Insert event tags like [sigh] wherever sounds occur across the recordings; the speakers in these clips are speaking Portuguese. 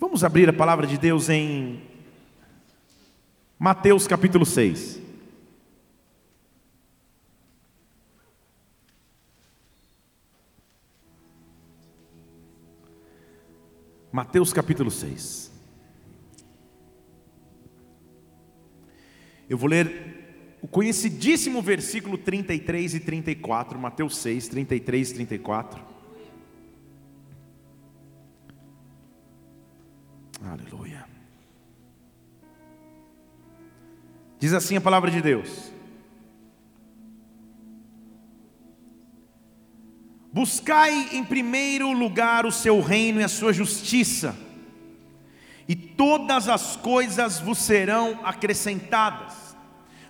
Vamos abrir a palavra de Deus em Mateus capítulo 6. Mateus capítulo 6. Eu vou ler o conhecidíssimo versículo 33 e 34, Mateus 6, 33 e 34. Aleluia. Diz assim a palavra de Deus: Buscai em primeiro lugar o seu reino e a sua justiça, e todas as coisas vos serão acrescentadas.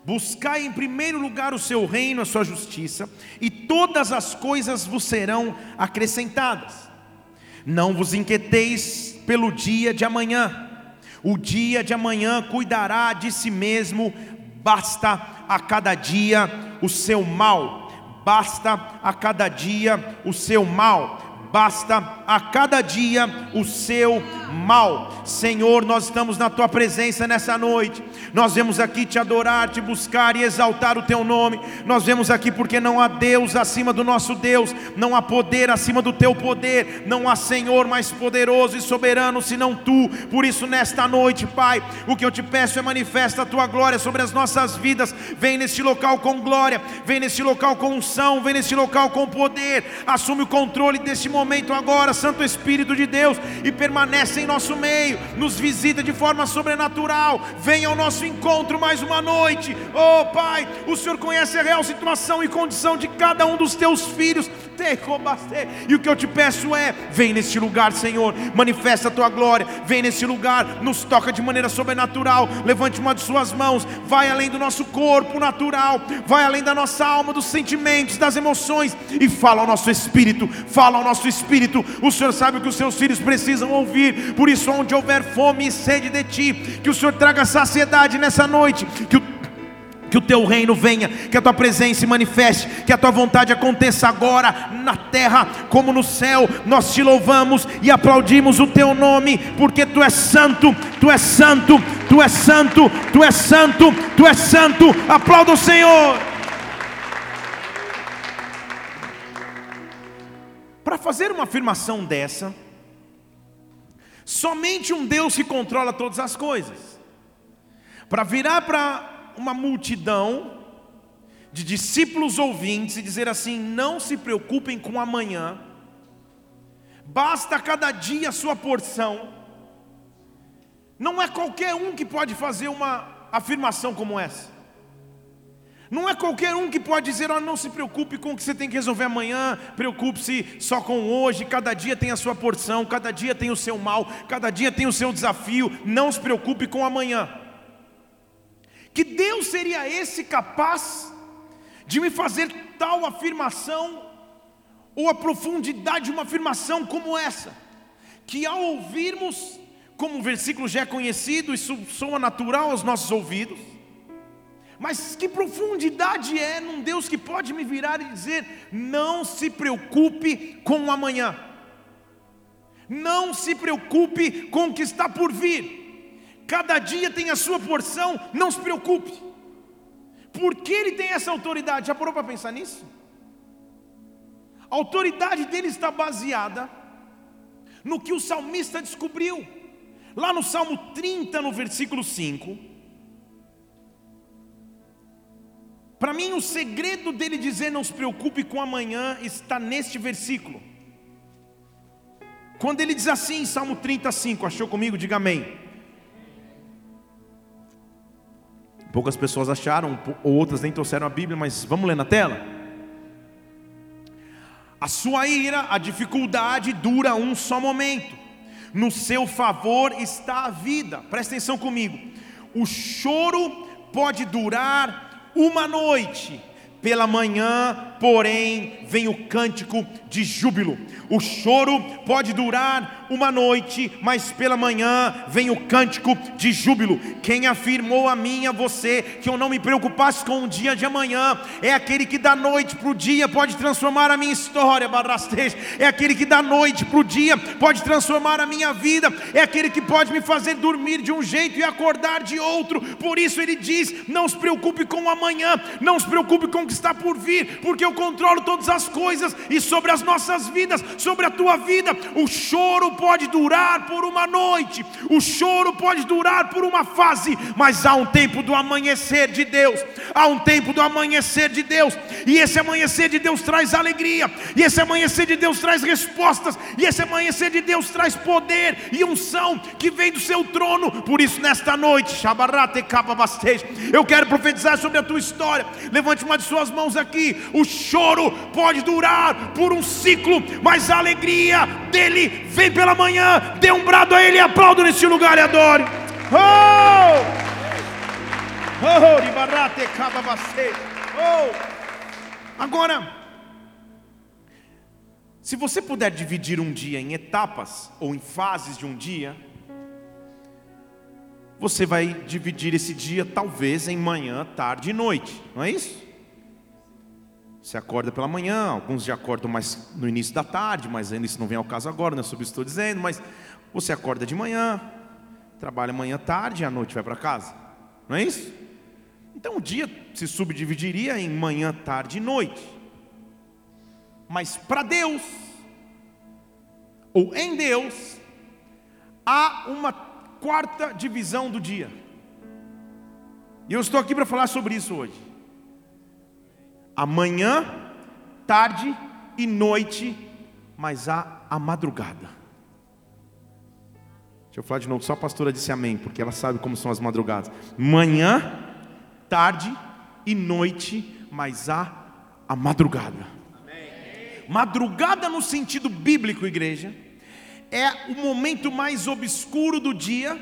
Buscai em primeiro lugar o seu reino, a sua justiça, e todas as coisas vos serão acrescentadas. Não vos inquieteis pelo dia de amanhã. O dia de amanhã cuidará de si mesmo, basta a cada dia o seu mal, basta a cada dia o seu mal basta a cada dia o seu mal. Senhor, nós estamos na tua presença nessa noite. Nós vemos aqui te adorar, te buscar e exaltar o teu nome. Nós vemos aqui porque não há Deus acima do nosso Deus, não há poder acima do teu poder, não há Senhor mais poderoso e soberano senão tu. Por isso, nesta noite, Pai, o que eu te peço é manifesta a tua glória sobre as nossas vidas. Vem neste local com glória, vem neste local com unção, vem neste local com poder. Assume o controle deste momento agora, Santo Espírito de Deus, e permanece em nosso meio, nos visita de forma sobrenatural, venha ao nosso encontro mais uma noite. Oh Pai, o Senhor conhece a real situação e condição de cada um dos teus filhos. E o que eu te peço é: vem neste lugar, Senhor, manifesta a tua glória, vem nesse lugar, nos toca de maneira sobrenatural. Levante uma de suas mãos, vai além do nosso corpo natural, vai além da nossa alma, dos sentimentos, das emoções, e fala ao nosso espírito, fala ao nosso espírito. O Senhor sabe o que os seus filhos precisam ouvir. Por isso, onde houver fome e sede de ti, que o Senhor traga saciedade nessa noite, que o que o teu reino venha, que a tua presença se manifeste, que a tua vontade aconteça agora na terra como no céu. Nós te louvamos e aplaudimos o teu nome, porque tu és santo, tu és santo, tu és santo, tu és santo, tu és santo. Aplauda o Senhor. Para fazer uma afirmação dessa, somente um Deus que controla todas as coisas. Para virar para uma multidão de discípulos ouvintes e dizer assim: não se preocupem com amanhã, basta cada dia a sua porção. Não é qualquer um que pode fazer uma afirmação como essa. Não é qualquer um que pode dizer, oh, não se preocupe com o que você tem que resolver amanhã, preocupe-se só com hoje, cada dia tem a sua porção, cada dia tem o seu mal, cada dia tem o seu desafio, não se preocupe com amanhã. Que Deus seria esse capaz de me fazer tal afirmação, ou a profundidade de uma afirmação como essa, que ao ouvirmos, como o versículo já é conhecido, isso soa natural aos nossos ouvidos, mas que profundidade é num Deus que pode me virar e dizer: não se preocupe com o amanhã, não se preocupe com o que está por vir, cada dia tem a sua porção, não se preocupe. Por que ele tem essa autoridade? Já parou para pensar nisso? A autoridade dele está baseada no que o salmista descobriu, lá no Salmo 30, no versículo 5. Para mim, o segredo dele dizer não se preocupe com amanhã está neste versículo. Quando ele diz assim, Salmo 35, achou comigo? Diga amém. Poucas pessoas acharam, ou outras nem trouxeram a Bíblia, mas vamos ler na tela. A sua ira, a dificuldade dura um só momento. No seu favor está a vida. Presta atenção comigo. O choro pode durar uma noite, pela manhã porém vem o cântico de júbilo. O choro pode durar uma noite, mas pela manhã vem o cântico de júbilo. Quem afirmou a mim a você que eu não me preocupasse com o dia de amanhã, é aquele que da noite para o dia pode transformar a minha história, barrastej. É aquele que da noite para o dia pode transformar a minha vida, é aquele que pode me fazer dormir de um jeito e acordar de outro. Por isso ele diz: não se preocupe com o amanhã, não se preocupe com o que está por vir, porque eu controlo todas as coisas e sobre as nossas vidas sobre a tua vida. O choro pode durar por uma noite, o choro pode durar por uma fase, mas há um tempo do amanhecer de Deus. Há um tempo do amanhecer de Deus, e esse amanhecer de Deus traz alegria, e esse amanhecer de Deus traz respostas, e esse amanhecer de Deus traz poder e unção que vem do seu trono. Por isso, nesta noite, eu quero profetizar sobre a tua história. Levante uma de suas mãos aqui. O choro pode durar por um ciclo, mas a alegria dele vem pela manhã. Dê um brado a ele e aplaudo nesse lugar e adore. Oh! Oh, oh! Agora, se você puder dividir um dia em etapas ou em fases de um dia, você vai dividir esse dia talvez em manhã, tarde e noite, não é isso? Você acorda pela manhã, alguns já acordam mais no início da tarde, mas ainda isso não vem ao caso agora, não é sobre isso que estou dizendo, mas você acorda de manhã, trabalha manhã, tarde e à noite vai para casa. Não é isso? Então o dia se subdividiria em manhã, tarde e noite. Mas para Deus, ou em Deus, há uma quarta divisão do dia. E eu estou aqui para falar sobre isso hoje amanhã, tarde e noite, mas há a madrugada. Deixa eu falar de novo, só a pastora disse amém, porque ela sabe como são as madrugadas. Manhã, tarde e noite, mas há a madrugada. Amém. Madrugada no sentido bíblico, igreja, é o momento mais obscuro do dia,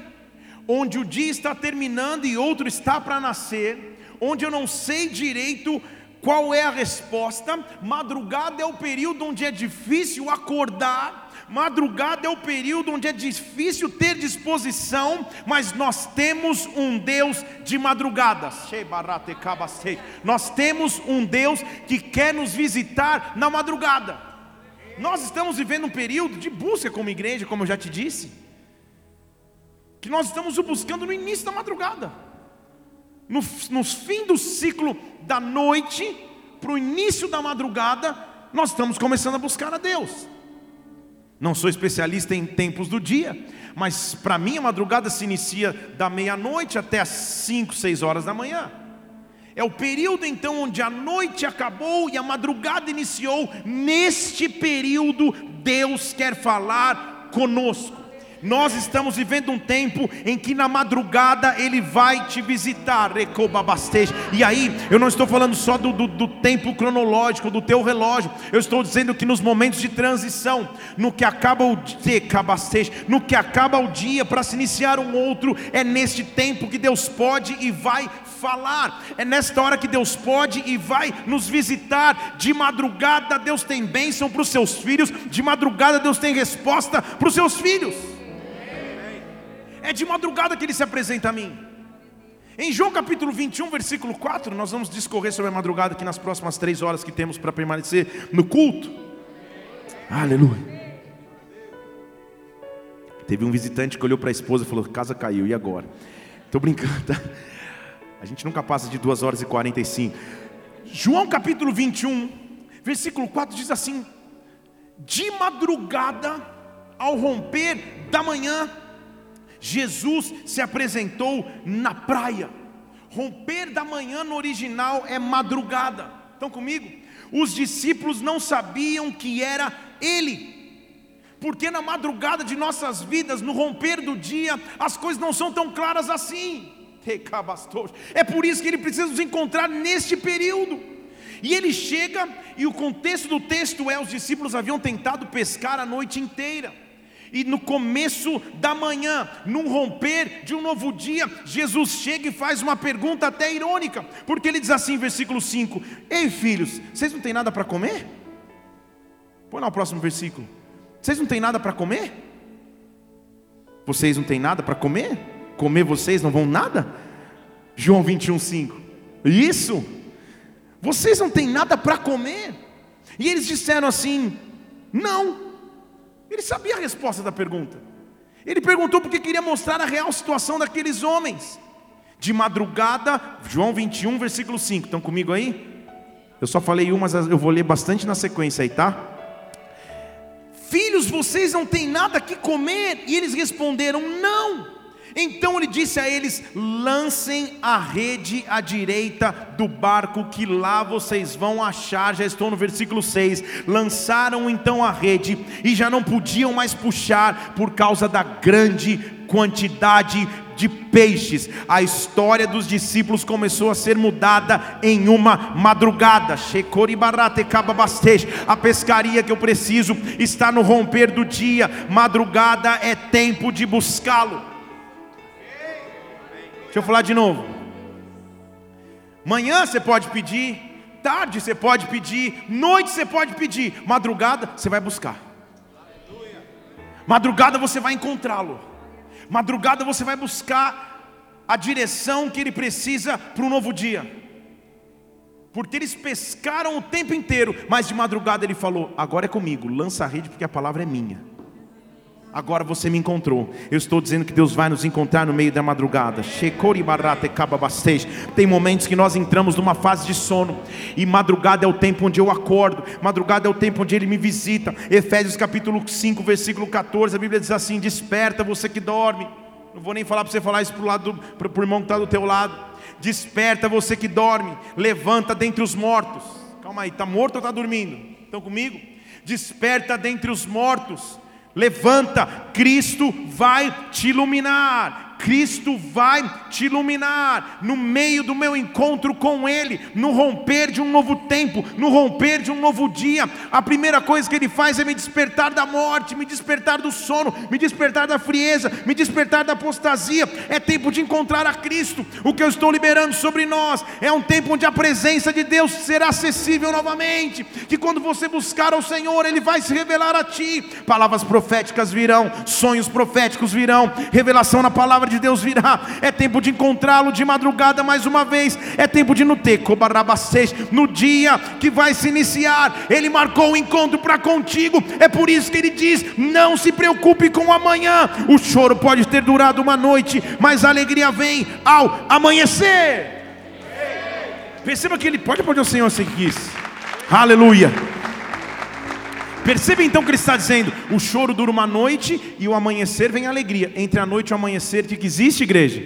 onde o dia está terminando e outro está para nascer, onde eu não sei direito qual é a resposta? Madrugada é o período onde é difícil acordar, madrugada é o período onde é difícil ter disposição, mas nós temos um Deus de madrugadas. Nós temos um Deus que quer nos visitar na madrugada. Nós estamos vivendo um período de busca como igreja, como eu já te disse, que nós estamos o buscando no início da madrugada no, no fim do ciclo da noite, para o início da madrugada, nós estamos começando a buscar a Deus. Não sou especialista em tempos do dia, mas para mim a madrugada se inicia da meia-noite até as 5, 6 horas da manhã. É o período então onde a noite acabou e a madrugada iniciou. Neste período, Deus quer falar conosco. Nós estamos vivendo um tempo em que na madrugada Ele vai te visitar, e aí eu não estou falando só do, do, do, tempo cronológico, do teu relógio, eu estou dizendo que nos momentos de transição, no que acaba o dia, no que acaba o dia para se iniciar um outro, é neste tempo que Deus pode e vai falar, é nesta hora que Deus pode e vai nos visitar. De madrugada Deus tem bênção para os seus filhos, de madrugada Deus tem resposta para os seus filhos. É de madrugada que ele se apresenta a mim. Em João capítulo 21, versículo 4, nós vamos discorrer sobre a madrugada aqui nas próximas três horas que temos para permanecer no culto. Aleluia. Teve um visitante que olhou para a esposa e falou: Casa caiu, e agora? Estou brincando, tá? A gente nunca passa de 2 horas e 45. João capítulo 21, versículo 4 diz assim: De madrugada, ao romper da manhã, Jesus se apresentou na praia. Romper da manhã no original é madrugada. Estão comigo? Os discípulos não sabiam que era Ele. Porque na madrugada de nossas vidas, no romper do dia, as coisas não são tão claras assim. [laughs] É por isso que ele precisa nos encontrar neste período. E ele chega, e o contexto do texto é: os discípulos haviam tentado pescar a noite inteira E no começo da manhã, num romper de um novo dia, Jesus chega e faz uma pergunta até irônica, porque ele diz assim, versículo 5: Ei filhos, vocês não têm nada para comer? Põe lá o próximo versículo. Vocês não têm nada para comer? Vocês não têm nada para comer? Comer vocês não vão nada? João 21, 5. Isso? Vocês não têm nada para comer? E eles disseram assim: Não. Ele sabia a resposta da pergunta. Ele perguntou porque queria mostrar a real situação daqueles homens. De madrugada, João 21, versículo 5. Estão comigo aí? Eu só falei uma, mas eu vou ler bastante na sequência aí, tá? Filhos, vocês não têm nada que comer? E eles responderam: Não. Então ele disse a eles: lancem a rede à direita do barco, que lá vocês vão achar. Já estou no versículo 6. Lançaram então a rede e já não podiam mais puxar por causa da grande quantidade de peixes. A história dos discípulos começou a ser mudada em uma madrugada. A pescaria que eu preciso está no romper do dia. Madrugada é tempo de buscá-lo. Deixa eu falar de novo. Manhã você pode pedir, tarde você pode pedir, noite você pode pedir, madrugada você vai buscar. Madrugada você vai encontrá-lo. Madrugada você vai buscar a direção que ele precisa para um novo dia. Porque eles pescaram o tempo inteiro, mas de madrugada ele falou: Agora é comigo, lança a rede, porque a palavra é minha agora você me encontrou. Eu estou dizendo que Deus vai nos encontrar no meio da madrugada. Tem momentos que nós entramos numa fase de sono, e madrugada é o tempo onde eu acordo, madrugada é o tempo onde Ele me visita. Efésios capítulo 5, versículo 14, a Bíblia diz assim: Desperta você que dorme. Não vou nem falar para você falar isso para o irmão que está do teu lado. Desperta você que dorme, levanta dentre os mortos. Calma aí, está morto ou está dormindo? Estão comigo? Desperta dentre os mortos Levanta, Cristo vai te iluminar. Cristo vai te iluminar no meio do meu encontro com Ele, no romper de um novo tempo, no romper de um novo dia. A primeira coisa que Ele faz é me despertar da morte, me despertar do sono, me despertar da frieza, me despertar da apostasia. É tempo de encontrar a Cristo. O que eu estou liberando sobre nós é um tempo onde a presença de Deus será acessível novamente. Que quando você buscar ao Senhor, Ele vai se revelar a ti. Palavras proféticas virão, sonhos proféticos virão, revelação na palavra palavra de Deus virá. É tempo de encontrá-lo de madrugada mais uma vez. É tempo de no no dia que vai se iniciar. Ele marcou o um encontro para contigo. É por isso que ele diz: não se preocupe com o amanhã. O choro pode ter durado uma noite, mas a alegria vem ao amanhecer. Perceba que ele pode pode o Senhor se quis. Aleluia. Perceba então que ele está dizendo: o choro dura uma noite e o amanhecer vem alegria. Entre a noite e o amanhecer, o que existe, igreja?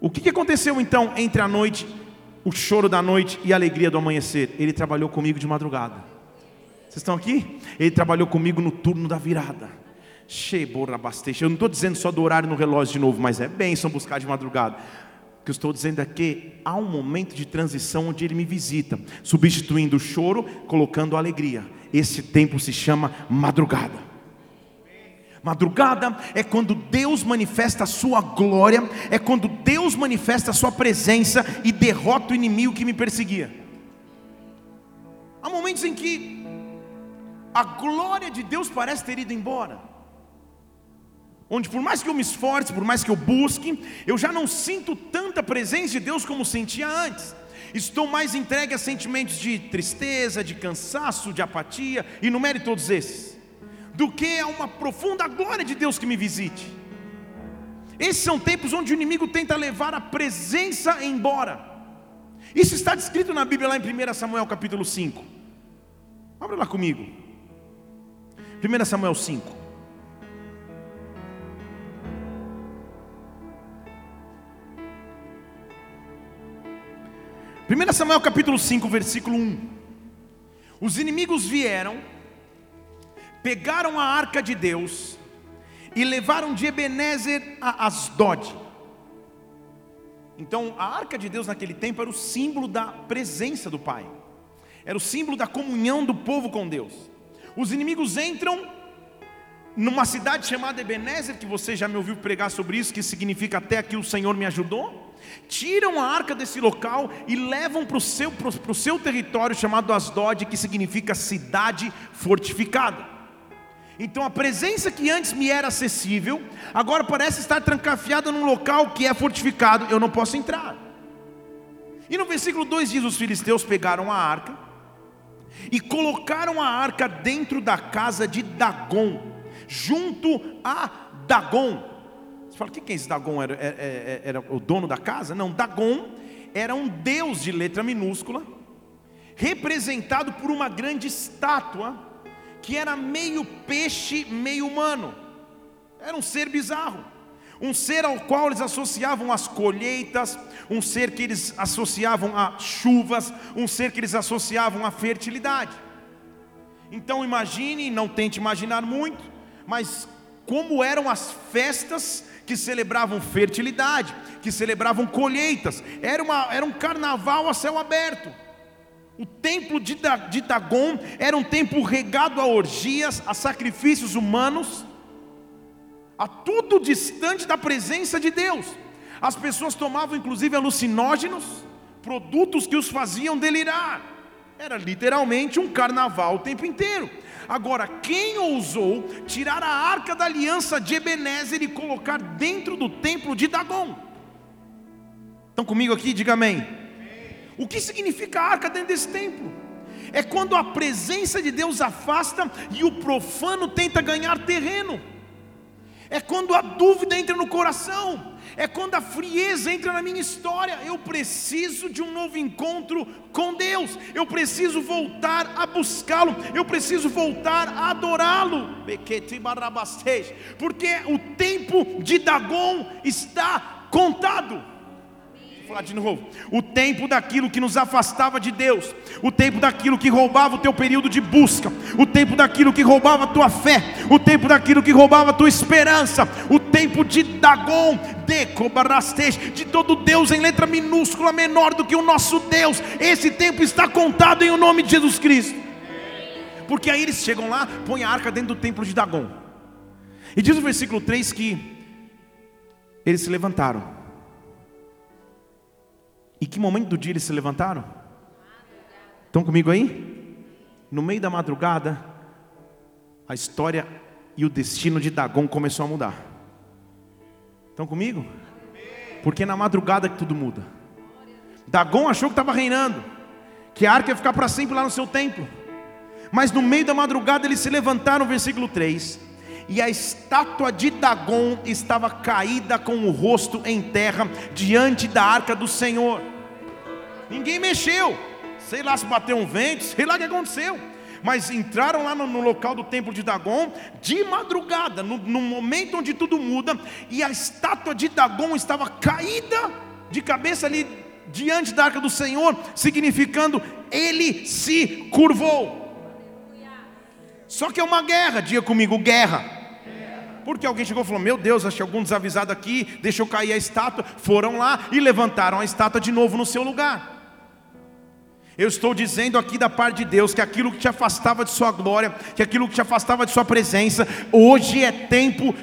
O que aconteceu então entre a noite, o choro da noite e a alegria do amanhecer? Ele trabalhou comigo de madrugada. Vocês estão aqui? Ele trabalhou comigo no turno da virada. Eu não estou dizendo só do horário no relógio de novo, mas é bênção buscar de madrugada que eu estou dizendo aqui, há um momento de transição onde ele me visita, substituindo o choro, colocando a alegria. Esse tempo se chama madrugada. Madrugada é quando Deus manifesta a sua glória, é quando Deus manifesta a sua presença e derrota o inimigo que me perseguia. Há momentos em que a glória de Deus parece ter ido embora onde por mais que eu me esforce, por mais que eu busque, eu já não sinto tanta presença de Deus como sentia antes. Estou mais entregue a sentimentos de tristeza, de cansaço, de apatia, e numere todos esses, do que a uma profunda glória de Deus que me visite. Esses são tempos onde o inimigo tenta levar a presença embora. Isso está descrito na Bíblia lá em 1 Samuel capítulo 5. Abra lá comigo. 1 Samuel 5. 1 Samuel capítulo 5, versículo 1. Os inimigos vieram, pegaram a arca de Deus e levaram de Ebenezer a Asdod. Então, a arca de Deus naquele tempo era o símbolo da presença do Pai, era o símbolo da comunhão do povo com Deus. Os inimigos entram, numa cidade chamada Ebenezer, que você já me ouviu pregar sobre isso, que significa até aqui o Senhor me ajudou. Tiram a arca desse local e levam para o seu, seu território chamado Asdod, que significa cidade fortificada. Então a presença que antes me era acessível, agora parece estar trancafiada num local que é fortificado, eu não posso entrar. E no versículo 2 diz: Os filisteus pegaram a arca e colocaram a arca dentro da casa de Dagon, junto a Dagon. Você fala, que é esse Dagon? Era, era, era, era o dono da casa? Não, Dagon era um deus de letra minúscula, representado por uma grande estátua que era meio peixe, meio humano. Era um ser bizarro. Um ser ao qual eles associavam as colheitas, um ser que eles associavam a chuvas, um ser que eles associavam a fertilidade. Então imagine, não tente imaginar muito, mas como eram as festas que celebravam fertilidade, que celebravam colheitas, era, uma, era um carnaval a céu aberto. O templo de Dagon era um templo regado a orgias, a sacrifícios humanos, a tudo distante da presença de Deus. As pessoas tomavam inclusive alucinógenos, produtos que os faziam delirar. Era literalmente um carnaval o tempo inteiro. Agora, quem ousou tirar a arca da aliança de Ebenezer e colocar dentro do templo de Dagon? Estão comigo aqui? Diga amém. O que significa a arca dentro desse templo? É quando a presença de Deus afasta e o profano tenta ganhar terreno. É quando a dúvida entra no coração. É quando a frieza entra na minha história. Eu preciso de um novo encontro com Deus. Eu preciso voltar a buscá-lo. Eu preciso voltar a adorá-lo. Porque o tempo de Dagon está contado falar de novo. O tempo daquilo que nos afastava de Deus, o tempo daquilo que roubava o teu período de busca, o tempo daquilo que roubava a tua fé, o tempo daquilo que roubava a tua esperança, o tempo de Dagon, de de todo Deus em letra minúscula menor do que o nosso Deus. Esse tempo está contado em o nome de Jesus Cristo. Porque aí eles chegam lá, põem a arca dentro do templo de Dagon. E diz o versículo 3 que eles se levantaram e que momento do dia eles se levantaram? Estão comigo aí? No meio da madrugada, a história e o destino de Dagon começou a mudar. Estão comigo? Porque é na madrugada que tudo muda. Dagon achou que estava reinando, que a arca ia ficar para sempre lá no seu templo. Mas no meio da madrugada eles se levantaram, versículo 3, e a estátua de Dagon estava caída com o rosto em terra diante da arca do Senhor. Ninguém mexeu, sei lá se bateu um vento, sei lá o que aconteceu. Mas entraram lá no, no local do templo de Dagon de madrugada, no, no momento onde tudo muda, e a estátua de Dagon estava caída de cabeça ali diante da arca do Senhor, significando ele se curvou. Só que é uma guerra, diga comigo, guerra. Porque alguém chegou e falou: Meu Deus, achei algum desavisado aqui, deixou cair a estátua. Foram lá e levantaram a estátua de novo no seu lugar. Eu estou dizendo aqui da parte de Deus que aquilo que te afastava de Sua glória, que aquilo que te afastava de Sua presença, hoje é tempo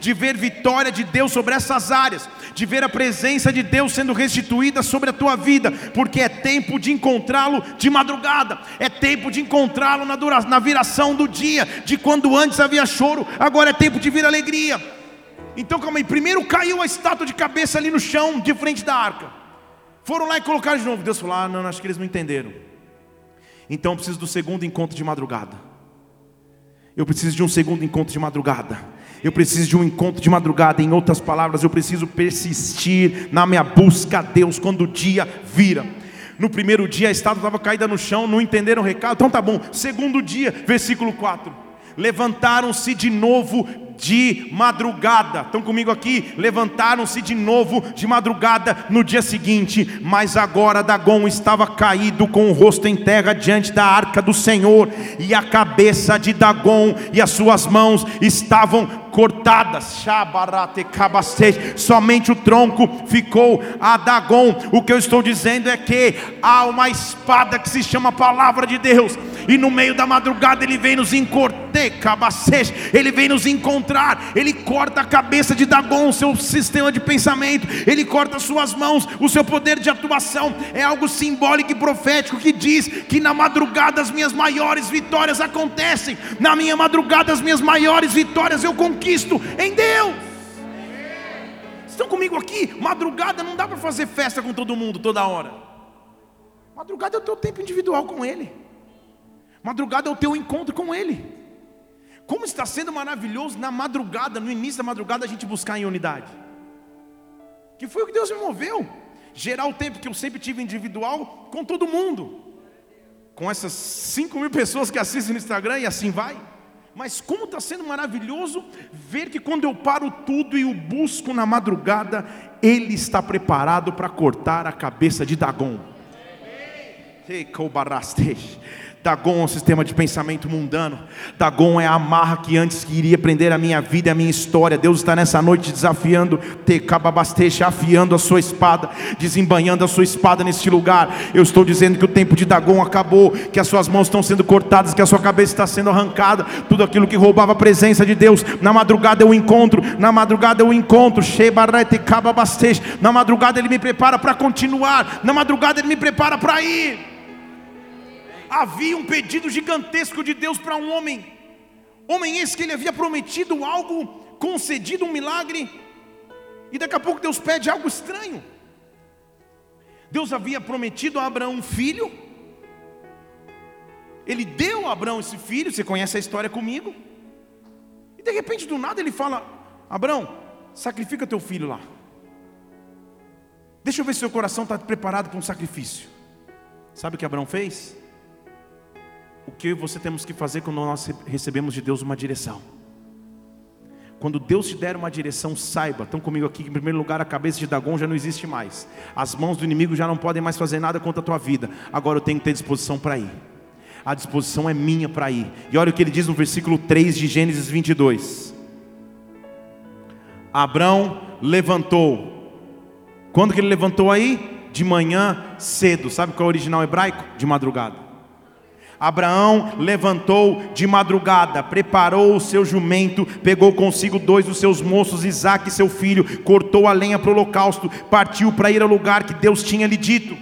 de ver vitória de Deus sobre essas áreas, de ver a presença de Deus sendo restituída sobre a tua vida, porque é tempo de encontrá-lo de madrugada, é tempo de encontrá-lo na, na viração do dia, de quando antes havia choro, agora é tempo de vir alegria. Então calma aí, primeiro caiu a estátua de cabeça ali no chão, de frente da arca. Foram lá e colocaram de novo. Deus falou: Ah, não, acho que eles não entenderam. Então eu preciso do segundo encontro de madrugada. Eu preciso de um segundo encontro de madrugada. Eu preciso de um encontro de madrugada. Em outras palavras, eu preciso persistir na minha busca a Deus quando o dia vira. No primeiro dia a estátua estava caída no chão, não entenderam o recado. Então tá bom. Segundo dia, versículo 4. Levantaram-se de novo de madrugada. Estão comigo aqui? Levantaram-se de novo de madrugada no dia seguinte, mas agora Dagon estava caído com o rosto em terra diante da arca do Senhor, e a cabeça de Dagon e as suas mãos estavam cortadas. Somente o tronco ficou a Dagon. O que eu estou dizendo é que há uma espada que se chama palavra de Deus, e no meio da madrugada ele vem nos encortar Ele vem nos encontrar, ele corta a cabeça de Dagon, o seu sistema de pensamento, ele corta as suas mãos, o seu poder de atuação. É algo simbólico e profético que diz que na madrugada as minhas maiores vitórias acontecem, na minha madrugada as minhas maiores vitórias eu conquisto em Deus. Estão comigo aqui? Madrugada não dá para fazer festa com todo mundo toda hora. Madrugada é o teu tempo individual com Ele. Madrugada é o teu encontro com Ele. Como está sendo maravilhoso na madrugada, no início da madrugada, a gente buscar em unidade. Que foi o que Deus me moveu. Gerar o tempo que eu sempre tive individual com todo mundo. Com essas 5 mil pessoas que assistem no Instagram e assim vai. Mas como está sendo maravilhoso ver que quando eu paro tudo e o busco na madrugada, Ele está preparado para cortar a cabeça de Dagon. Dagon é um sistema de pensamento mundano. Dagon é a amarra que antes queria prender a minha vida e a minha história. Deus está nessa noite desafiando, Tecababasteja, afiando a sua espada, desembanhando a sua espada neste lugar. Eu estou dizendo que o tempo de Dagon acabou, que as suas mãos estão sendo cortadas, que a sua cabeça está sendo arrancada. Tudo aquilo que roubava a presença de Deus. Na madrugada eu encontro, na madrugada eu encontro. Na madrugada ele me prepara para continuar, na madrugada ele me prepara para ir havia um pedido gigantesco de Deus para um homem. Homem esse que ele havia prometido algo, concedido um milagre, e daqui a pouco Deus pede algo estranho. Deus havia prometido a Abraão um filho, ele deu a Abraão esse filho, você conhece a história comigo, e de repente do nada ele fala: Abraão, sacrifica teu filho lá. Deixa eu ver se seu coração está preparado para um sacrifício. Sabe o que Abraão fez? O que você temos que fazer quando nós recebemos de Deus uma direção. Quando Deus te der uma direção, saiba, estão comigo aqui, em primeiro lugar, a cabeça de Dagon já não existe mais. As mãos do inimigo já não podem mais fazer nada contra a tua vida. Agora eu tenho que ter disposição para ir. A disposição é minha para ir. E olha o que ele diz no versículo 3 de Gênesis 22. Abrão levantou. Quando que ele levantou aí? De manhã cedo. Sabe qual é o original hebraico? De madrugada. Abraão levantou de madrugada, preparou o seu jumento, pegou consigo dois dos seus moços, Isaque seu filho, cortou a lenha para o holocausto, partiu para ir ao lugar que Deus tinha lhe dito.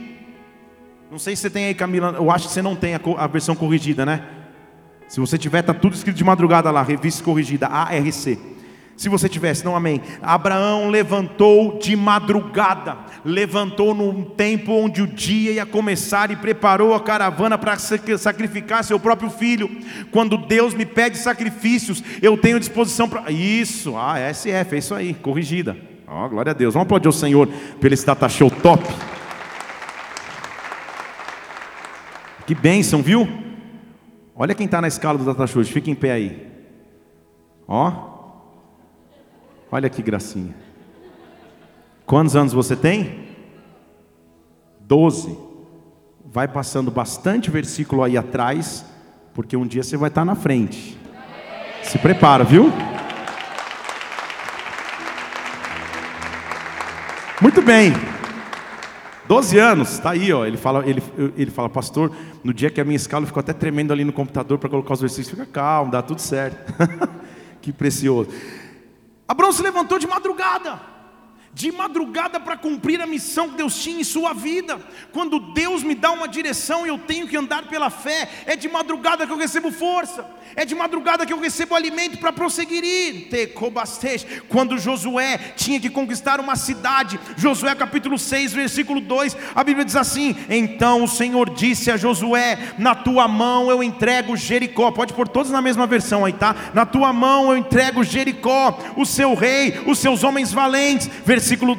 Não sei se você tem aí, Camila, eu acho que você não tem a, versão corrigida, né? Se você tiver, está tudo escrito de madrugada lá, revista corrigida, ARC. Se você tivesse, não amém. Abraão levantou de madrugada, levantou num tempo onde o dia ia começar e preparou a caravana para sacrificar seu próprio filho. Quando Deus me pede sacrifícios, eu tenho disposição para. Isso, ah, SF, é isso aí, corrigida. Oh, glória a Deus. Vamos aplaudir o Senhor pelo esse show top. Que bênção, viu? Olha quem está na escala do data show, fica em pé aí. Ó. Olha que gracinha. Quantos anos você tem? Doze. Vai passando bastante versículo aí atrás, porque um dia você vai estar na frente. Se prepara, viu? Muito bem. Doze anos, está aí, ó. Ele fala, ele, ele fala, pastor, no dia que a minha escala ficou até tremendo ali no computador para colocar os versículos, fica calmo, dá tudo certo. [laughs] que precioso. Abraão se levantou de madrugada de madrugada para cumprir a missão que Deus tinha em sua vida. Quando Deus me dá uma direção e eu tenho que andar pela fé, é de madrugada que eu recebo força, é de madrugada que eu recebo alimento para prosseguir. Quando Josué tinha que conquistar uma cidade, Josué capítulo 6, versículo 2, a Bíblia diz assim: Então o Senhor disse a Josué: Na tua mão eu entrego Jericó. Pode pôr todos na mesma versão aí, tá? Na tua mão eu entrego Jericó, o seu rei, os seus homens valentes. Versículo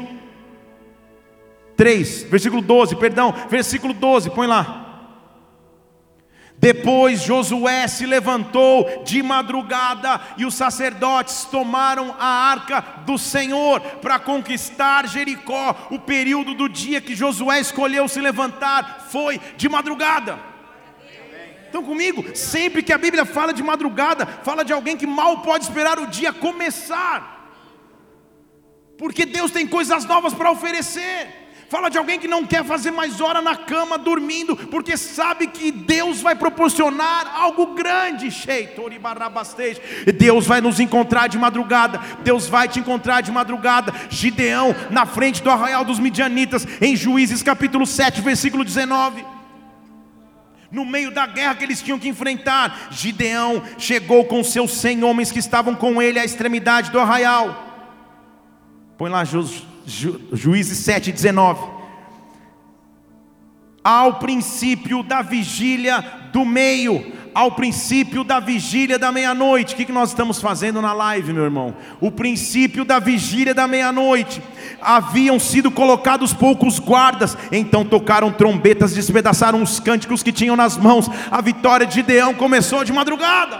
3, versículo 12, perdão, versículo 12, põe lá. Depois Josué se levantou de madrugada e os sacerdotes tomaram a arca do Senhor para conquistar Jericó. O período do dia que Josué escolheu se levantar foi de madrugada. Estão comigo? Sempre que a Bíblia fala de madrugada, fala de alguém que mal pode esperar o dia começar porque Deus tem coisas novas para oferecer. Fala de alguém que não quer fazer mais hora na cama dormindo, porque sabe que Deus vai proporcionar algo grande. Deus vai nos encontrar de madrugada. Deus vai te encontrar de madrugada. Gideão na frente do arraial dos midianitas, em Juízes capítulo 7, versículo 19 no meio da guerra que eles tinham que enfrentar, Gideão chegou com seus cem homens que estavam com ele à extremidade do arraial. Põe lá Ju, Ju, Juízes 7, 19. Ao princípio da vigília do meio, ao princípio da vigília da meia-noite. O que nós estamos fazendo na live, meu irmão? O princípio da vigília da meia-noite. Haviam sido colocados poucos guardas, então tocaram trombetas, despedaçaram os cânticos que tinham nas mãos. A vitória de Deão começou de madrugada.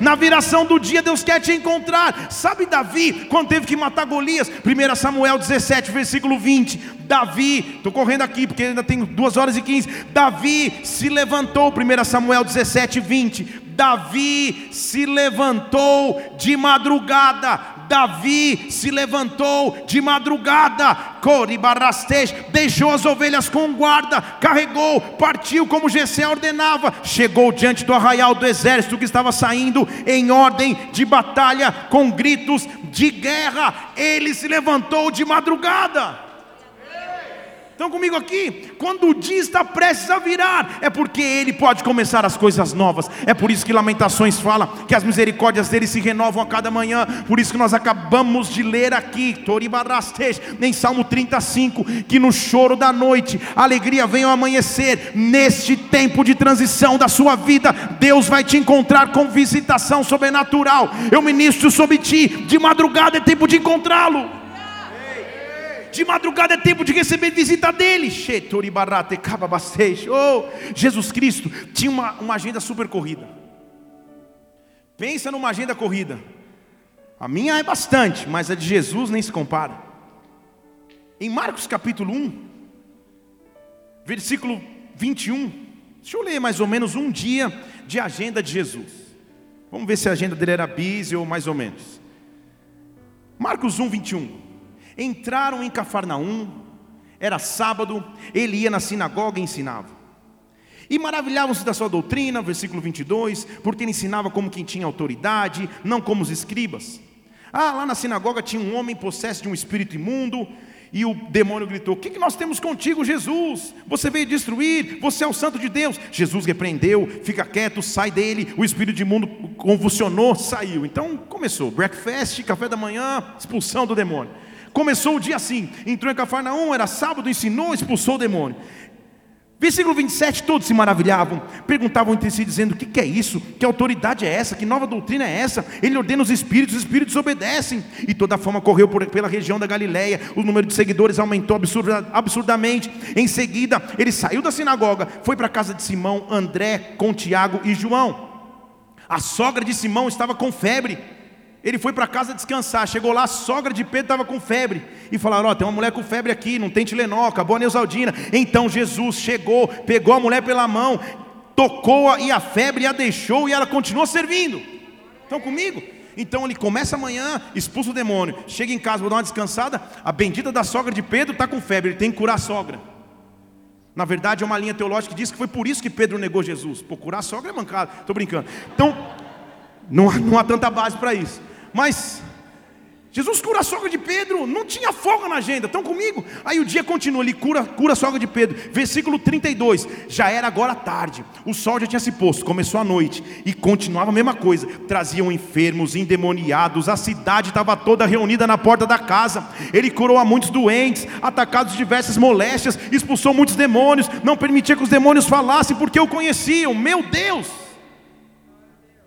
Na viração do dia, Deus quer te encontrar. Sabe Davi, quando teve que matar Golias? 1 Samuel 17, versículo 20. Davi, estou correndo aqui porque ainda tem duas horas e 15. Davi se levantou, 1 Samuel 17, 20. Davi se levantou de madrugada. Davi se levantou de madrugada, Coribarastej, deixou as ovelhas com guarda, carregou, partiu como Gessé ordenava, chegou diante do arraial do exército que estava saindo em ordem de batalha, com gritos de guerra. Ele se levantou de madrugada. Estão comigo aqui? Quando o dia está prestes a virar, é porque Ele pode começar as coisas novas. É por isso que Lamentações fala que as misericórdias dele se renovam a cada manhã. Por isso que nós acabamos de ler aqui, em Salmo 35, que no choro da noite, a alegria vem ao amanhecer. Neste tempo de transição da sua vida, Deus vai te encontrar com visitação sobrenatural. Eu ministro sobre ti, de madrugada é tempo de encontrá-lo. De madrugada é tempo de receber visita dele. Oh, Jesus Cristo tinha uma, uma agenda super corrida. Pensa numa agenda corrida. A minha é bastante, mas a de Jesus nem se compara. Em Marcos capítulo 1, versículo 21, deixa eu ler mais ou menos um dia de agenda de Jesus. Vamos ver se a agenda dele era busy ou mais ou menos. Marcos 1, 21. Entraram em Cafarnaum, era sábado, ele ia na sinagoga e ensinava. E maravilhavam-se da sua doutrina, versículo 22, porque ele ensinava como quem tinha autoridade, não como os escribas. Ah, lá na sinagoga tinha um homem possesso de um espírito imundo, e o demônio gritou: O que, que nós temos contigo, Jesus? Você veio destruir, você é o santo de Deus. Jesus repreendeu: Fica quieto, sai dele. O espírito imundo convulsionou, saiu. Então começou: breakfast, café da manhã, expulsão do demônio. Começou o dia assim: entrou em Cafarnaum, era sábado, ensinou, expulsou o demônio. Versículo 27, todos se maravilhavam, perguntavam entre si, dizendo: O que, que é isso? Que autoridade é essa? Que nova doutrina é essa? Ele ordena os espíritos, os espíritos obedecem. E toda a fama correu por, pela região da Galiléia, o número de seguidores aumentou absurda, absurdamente. Em seguida, ele saiu da sinagoga, foi para a casa de Simão, André, com Tiago e João. A sogra de Simão estava com febre ele foi para casa descansar, chegou lá, a sogra de Pedro estava com febre. E falaram: Ó, oh, tem uma mulher com febre aqui, não tem Tilenol, acabou a Neusaldina. Então Jesus chegou, pegou a mulher pela mão, tocou-a e a febre a deixou e ela continuou servindo. Estão comigo? Então ele começa amanhã, expulsa o demônio, chega em casa, vou dar uma descansada. A bendita da sogra de Pedro está com febre, ele tem que curar a sogra. Na verdade, é uma linha teológica que diz que foi por isso que Pedro negou Jesus. Por curar a sogra é mancado, estou brincando. Então, não, não há tanta base para isso. Mas Jesus cura a sogra de Pedro, não tinha folga na agenda, estão comigo? Aí o dia continua, ele cura, cura a sogra de Pedro, versículo 32, já era agora tarde, o sol já tinha se posto, começou a noite, e continuava a mesma coisa, traziam enfermos, endemoniados, a cidade estava toda reunida na porta da casa, ele curou a muitos doentes, atacados de diversas moléstias, expulsou muitos demônios, não permitia que os demônios falassem, porque o conheciam, meu Deus,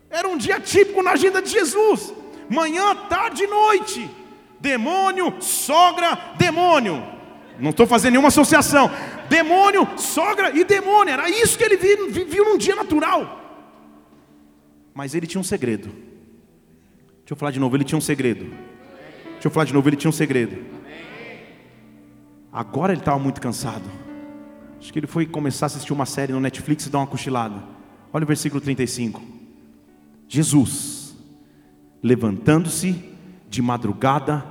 era um dia típico na agenda de Jesus, manhã, tarde e noite. Demônio, sogra, demônio. Não estou fazendo nenhuma associação. Demônio, sogra e demônio. Era isso que ele viu, num dia natural. Mas ele tinha um segredo. Deixa eu falar de novo, ele tinha um segredo. Deixa eu falar de novo, ele tinha um segredo. Agora ele estava muito cansado. Acho que ele foi começar a assistir uma série no Netflix e dar uma cochilada. Olha o versículo 35. Jesus levantando-se de madrugada,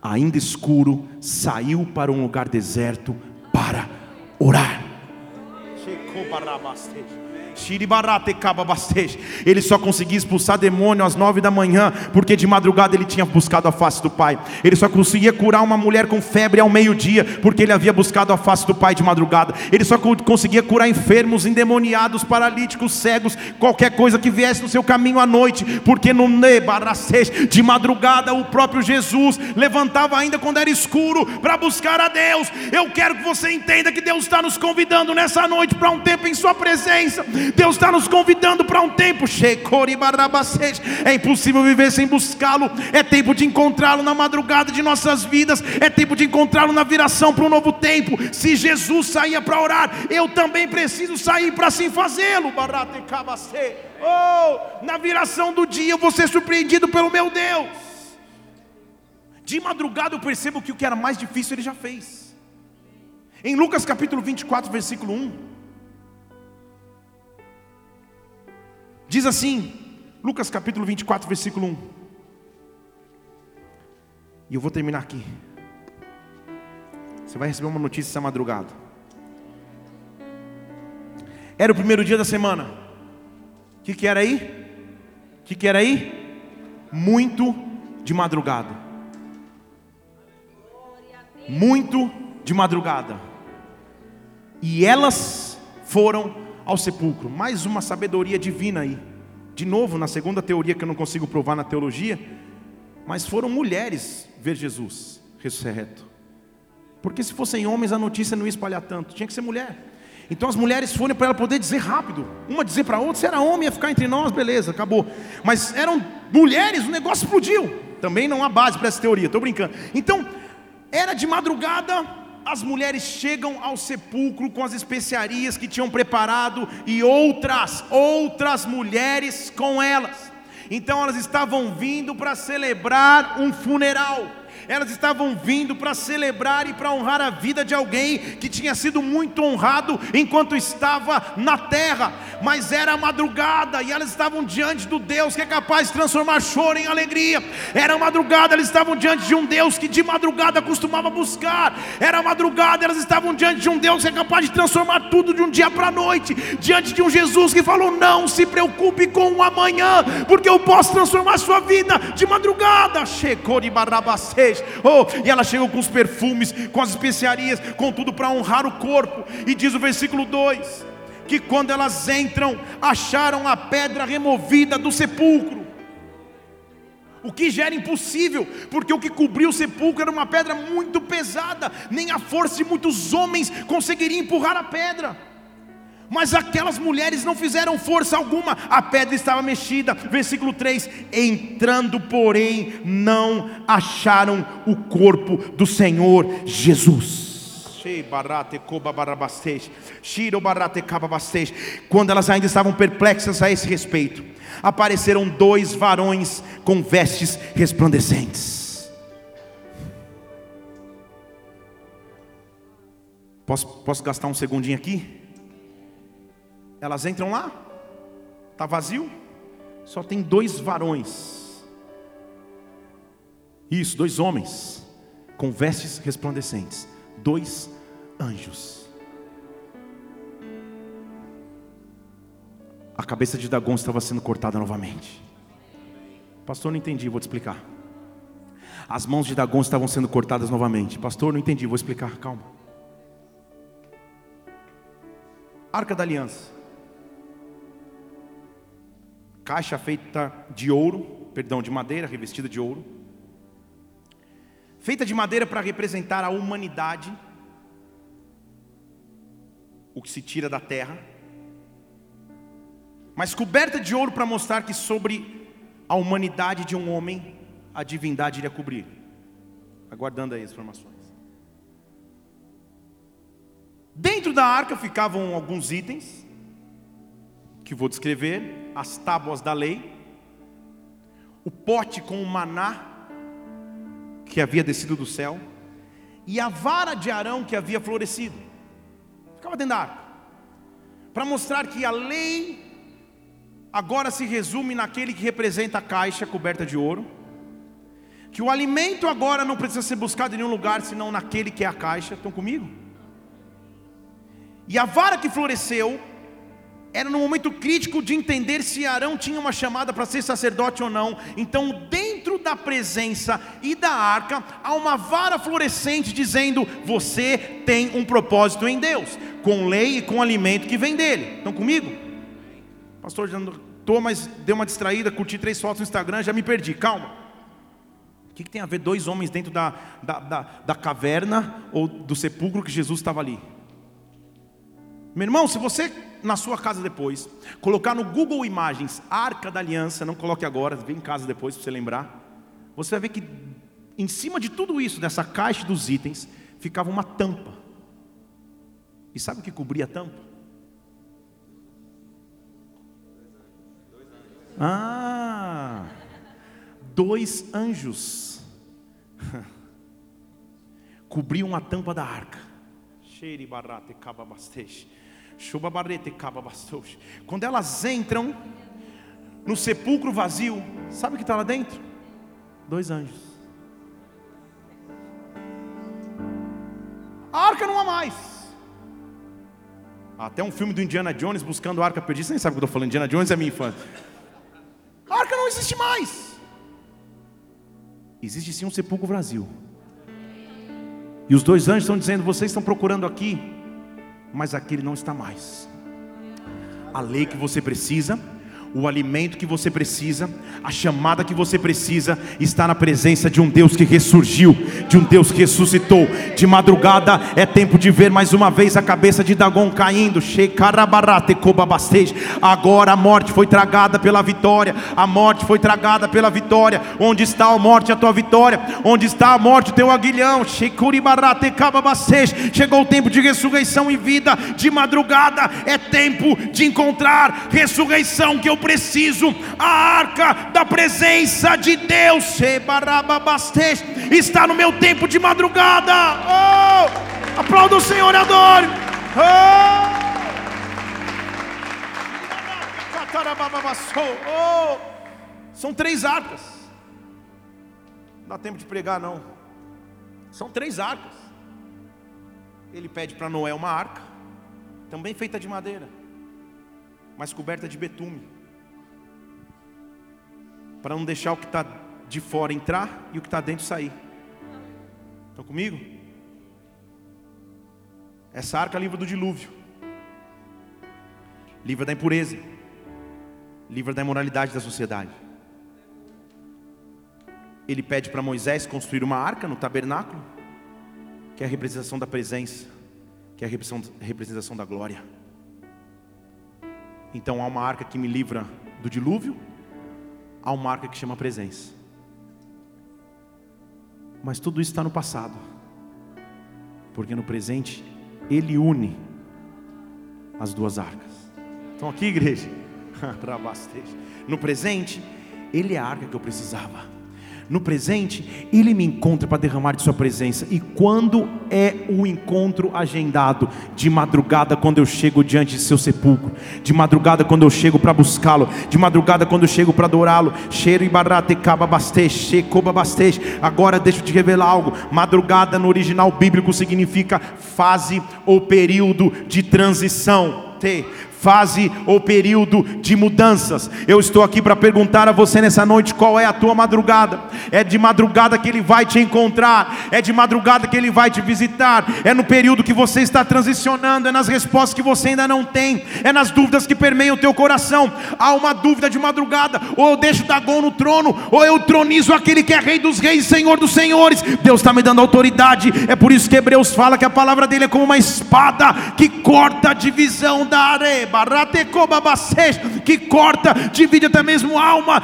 ainda escuro, saiu para um lugar deserto para orar. Ele só conseguia expulsar demônio às nove da manhã, porque de madrugada ele tinha buscado a face do Pai. Ele só conseguia curar uma mulher com febre ao meio-dia, porque ele havia buscado a face do Pai de madrugada. Ele só conseguia curar enfermos, endemoniados, paralíticos, cegos, qualquer coisa que viesse no seu caminho à noite, porque no Nebaracês, de madrugada, o próprio Jesus levantava ainda quando era escuro para buscar a Deus. Eu quero que você entenda que Deus está nos convidando nessa noite para um tempo em Sua presença. Deus está nos convidando para um tempo. É impossível viver sem buscá-lo. É tempo de encontrá-lo na madrugada de nossas vidas. É tempo de encontrá-lo na viração para um novo tempo. Se Jesus saía para orar, eu também preciso sair para assim fazê-lo. Oh, na viração do dia eu vou ser surpreendido pelo meu Deus. De madrugada eu percebo que o que era mais difícil ele já fez. Em Lucas capítulo 24, versículo 1. Diz assim, Lucas capítulo 24, versículo 1. E eu vou terminar aqui. Você vai receber uma notícia essa madrugada. Era o primeiro dia da semana. O que, que era aí? O que, que era aí? Muito de madrugada. Muito de madrugada. E elas foram ao sepulcro. Mais uma sabedoria divina aí. De novo, na segunda teoria que eu não consigo provar na teologia, mas foram mulheres ver Jesus ressurreto. Porque se fossem homens a notícia não ia espalhar tanto, tinha que ser mulher. Então as mulheres foram para ela poder dizer rápido. Uma dizer para a outra, se era homem ia ficar entre nós, beleza, acabou. Mas eram mulheres, o negócio explodiu. Também não há base para essa teoria, estou brincando. Então, era de madrugada, as mulheres chegam ao sepulcro com as especiarias que tinham preparado e outras, outras mulheres com elas. Então elas estavam vindo para celebrar um funeral elas estavam vindo para celebrar e para honrar a vida de alguém que tinha sido muito honrado enquanto estava na terra, mas era madrugada e elas estavam diante do Deus que é capaz de transformar choro em alegria. Era madrugada, elas estavam diante de um Deus que de madrugada costumava buscar. Era madrugada, elas estavam diante de um Deus que é capaz de transformar tudo de um dia para a noite, diante de um Jesus que falou: Não se preocupe com o amanhã, porque eu posso transformar sua vida de madrugada. Chegou de Barabacê Oh, e ela chegou com os perfumes, com as especiarias, com tudo para honrar o corpo. E diz o versículo 2: que quando elas entram, acharam a pedra removida do sepulcro. O que já era impossível, porque o que cobriu o sepulcro era uma pedra muito pesada, nem a força de muitos homens conseguiria empurrar a pedra. Mas aquelas mulheres não fizeram força alguma, a pedra estava mexida. Versículo 3: Entrando, porém, não acharam o corpo do Senhor Jesus. Quando elas ainda estavam perplexas a esse respeito, apareceram dois varões com vestes resplandecentes. Posso, posso gastar um segundinho aqui? Elas entram lá, está vazio, só tem dois varões. Isso, dois homens, com vestes resplandecentes, dois anjos. A cabeça de Dagon estava sendo cortada novamente. Pastor, não entendi, vou te explicar. As mãos de Dagon estavam sendo cortadas novamente. Pastor, não entendi, vou explicar, calma. Arca da Aliança caixa feita de ouro, perdão, de madeira, revestida de ouro, feita de madeira para representar a humanidade, o que se tira da terra, mas coberta de ouro para mostrar que sobre a humanidade de um homem a divindade iria cobrir. Aguardando aí as informações. Dentro da arca ficavam alguns itens que vou descrever, as tábuas da lei, o pote com o maná que havia descido do céu, e a vara de Arão que havia florescido. Ficava dentro da arca. Para mostrar que a lei agora se resume naquele que representa a caixa coberta de ouro, que o alimento agora não precisa ser buscado em nenhum lugar senão naquele que é a caixa. Estão comigo? E a vara que floresceu era no momento crítico de entender se Arão tinha uma chamada para ser sacerdote ou não. Então, dentro da presença e da arca, há uma vara florescente dizendo: Você tem um propósito em Deus, com lei e com alimento que vem dele. Estão comigo? Pastor, já estou, mas deu uma distraída, curti três fotos no Instagram, já me perdi. Calma. O que, que tem a ver dois homens dentro da, da, da, da caverna ou do sepulcro que Jesus estava ali? Meu irmão, se você na sua casa depois colocar no Google Imagens Arca da Aliança, não coloque agora, vem em casa depois para você lembrar. Você vai ver que em cima de tudo isso, nessa caixa dos itens, ficava uma tampa. E sabe o que cobria a tampa? Ah! dois anjos [laughs] cobriam a tampa da arca. Quando elas entram no sepulcro vazio, sabe o que está lá dentro? Dois anjos. A arca não há mais. Até um filme do Indiana Jones buscando a arca perdida. Você nem sabe o que eu estou falando. Indiana Jones é minha infância. A arca não existe mais. Existe sim um sepulcro vazio. E os dois anjos estão dizendo: vocês estão procurando aqui, mas aqui ele não está mais. A lei que você precisa o alimento que você precisa, a chamada que você precisa, está na presença de um Deus que ressurgiu, de um Deus que ressuscitou. De madrugada é tempo de ver mais uma vez a cabeça de Dagon caindo. Agora a morte foi tragada pela vitória. A morte foi tragada pela vitória. Onde está a morte, a tua vitória? Onde está a morte, o teu aguilhão? Chegou o tempo de ressurreição e vida. De madrugada é tempo de encontrar ressurreição que eu preciso, a arca da presença de Deus, está no meu tempo de madrugada. Oh, aplauda o Senhor adore. Oh. São três arcas. Não dá tempo de pregar, não. São três arcas. Ele pede para Noé uma arca, também feita de madeira, mas coberta de betume para não deixar o que está de fora entrar e o que está dentro sair. Estão comigo? Essa arca livra do dilúvio, livra da impureza, livra da imoralidade da sociedade. Ele pede para Moisés construir uma arca no tabernáculo, que é a representação da presença, que é a representação da glória. Então há uma arca que me livra do dilúvio, há uma marca que chama presença. Mas tudo isso está no passado, porque no presente Ele une as duas arcas. Estão aqui, igreja? [laughs] no presente, Ele é a arca que eu precisava no presente, Ele me encontra para derramar de Sua presença. E quando é o encontro agendado? De madrugada, quando eu chego diante de Seu sepulcro, de madrugada, quando eu chego para buscá-lo, de madrugada, quando eu chego para adorá-lo. Cheiro e barate caba checoba bastej. Agora deixa eu te revelar algo: madrugada no original bíblico significa fase ou período de transição. Te fase ou período de mudanças. Eu estou aqui para perguntar a você nessa noite qual é a tua madrugada. É de madrugada que ele vai te encontrar, é de madrugada que ele vai te visitar, é no período que você está transicionando, é nas respostas que você ainda não tem, é nas dúvidas que permeiam o teu coração. Há uma dúvida de madrugada, ou eu deixo Dagon no trono, ou eu tronizo aquele que é rei dos reis, senhor dos senhores. Deus está me dando autoridade. É por isso que Hebreus fala que a palavra dele é como uma espada que corta a divisão da areia que corta, divide até mesmo alma,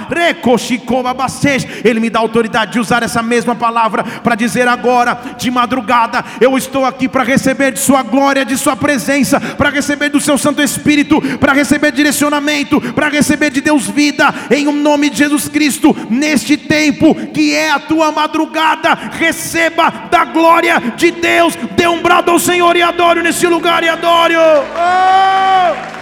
ele me dá autoridade de usar essa mesma palavra para dizer agora, de madrugada, eu estou aqui para receber de Sua glória, de Sua presença, para receber do Seu Santo Espírito, para receber direcionamento, para receber de Deus vida, em o um nome de Jesus Cristo, neste tempo que é a tua madrugada, receba da glória de Deus, dê um brado ao Senhor e adore nesse lugar e adore. Oh!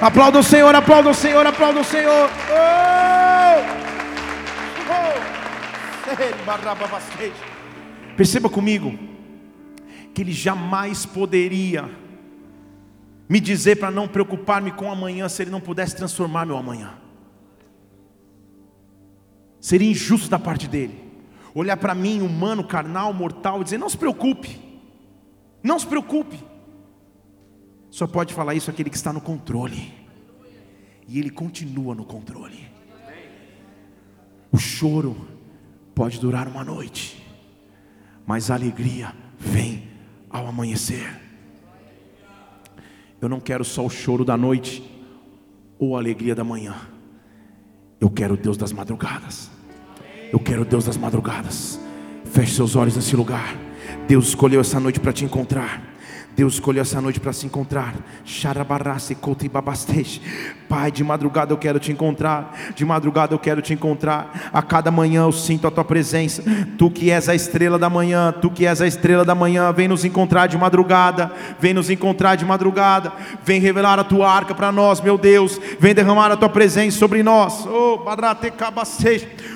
Aplauda o Senhor, aplauda o Senhor, aplauda o Senhor. Oh! Perceba comigo que ele jamais poderia me dizer para não preocupar-me com amanhã se ele não pudesse transformar meu amanhã. Seria injusto da parte dele olhar para mim, humano, carnal, mortal, e dizer: Não se preocupe, não se preocupe. Só pode falar isso aquele que está no controle, e ele continua no controle. O choro pode durar uma noite, mas a alegria vem ao amanhecer. Eu não quero só o choro da noite ou a alegria da manhã. Eu quero o Deus das madrugadas. Eu quero o Deus das madrugadas. Feche seus olhos nesse lugar. Deus escolheu essa noite para te encontrar. Deus escolheu essa noite para se encontrar. Pai, de madrugada eu quero te encontrar. De madrugada eu quero te encontrar. A cada manhã eu sinto a tua presença. Tu que és a estrela da manhã, tu que és a estrela da manhã, vem nos encontrar de madrugada. Vem nos encontrar de madrugada. Vem revelar a tua arca para nós, meu Deus. Vem derramar a tua presença sobre nós. Oh,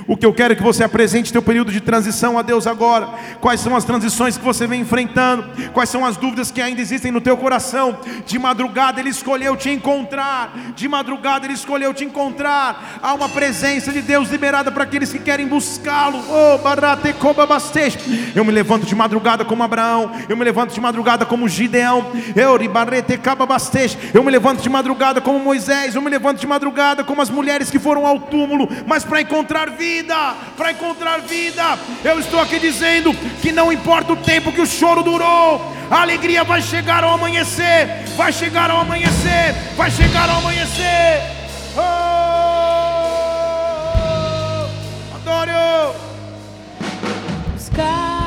o que eu quero é que você apresente teu período de transição a Deus agora. Quais são as transições que você vem enfrentando? Quais são as dúvidas que ainda existem no teu coração? De madrugada ele escolheu te encontrar. De madrugada ele escolheu te encontrar. Há uma presença de Deus liberada para aqueles que querem buscá-lo. Oh, eu me levanto de madrugada como Abraão. Eu me levanto de madrugada como Gideão. Eu me levanto de madrugada como Moisés. Eu me levanto de madrugada como as mulheres que foram ao túmulo, mas para encontrar vida, para encontrar vida. Eu estou aqui dizendo que não importa o tempo que o choro durou, a alegria vai vai chegar ao amanhecer, vai chegar ao amanhecer, vai chegar ao amanhecer. Oh, Adoro. Buscar.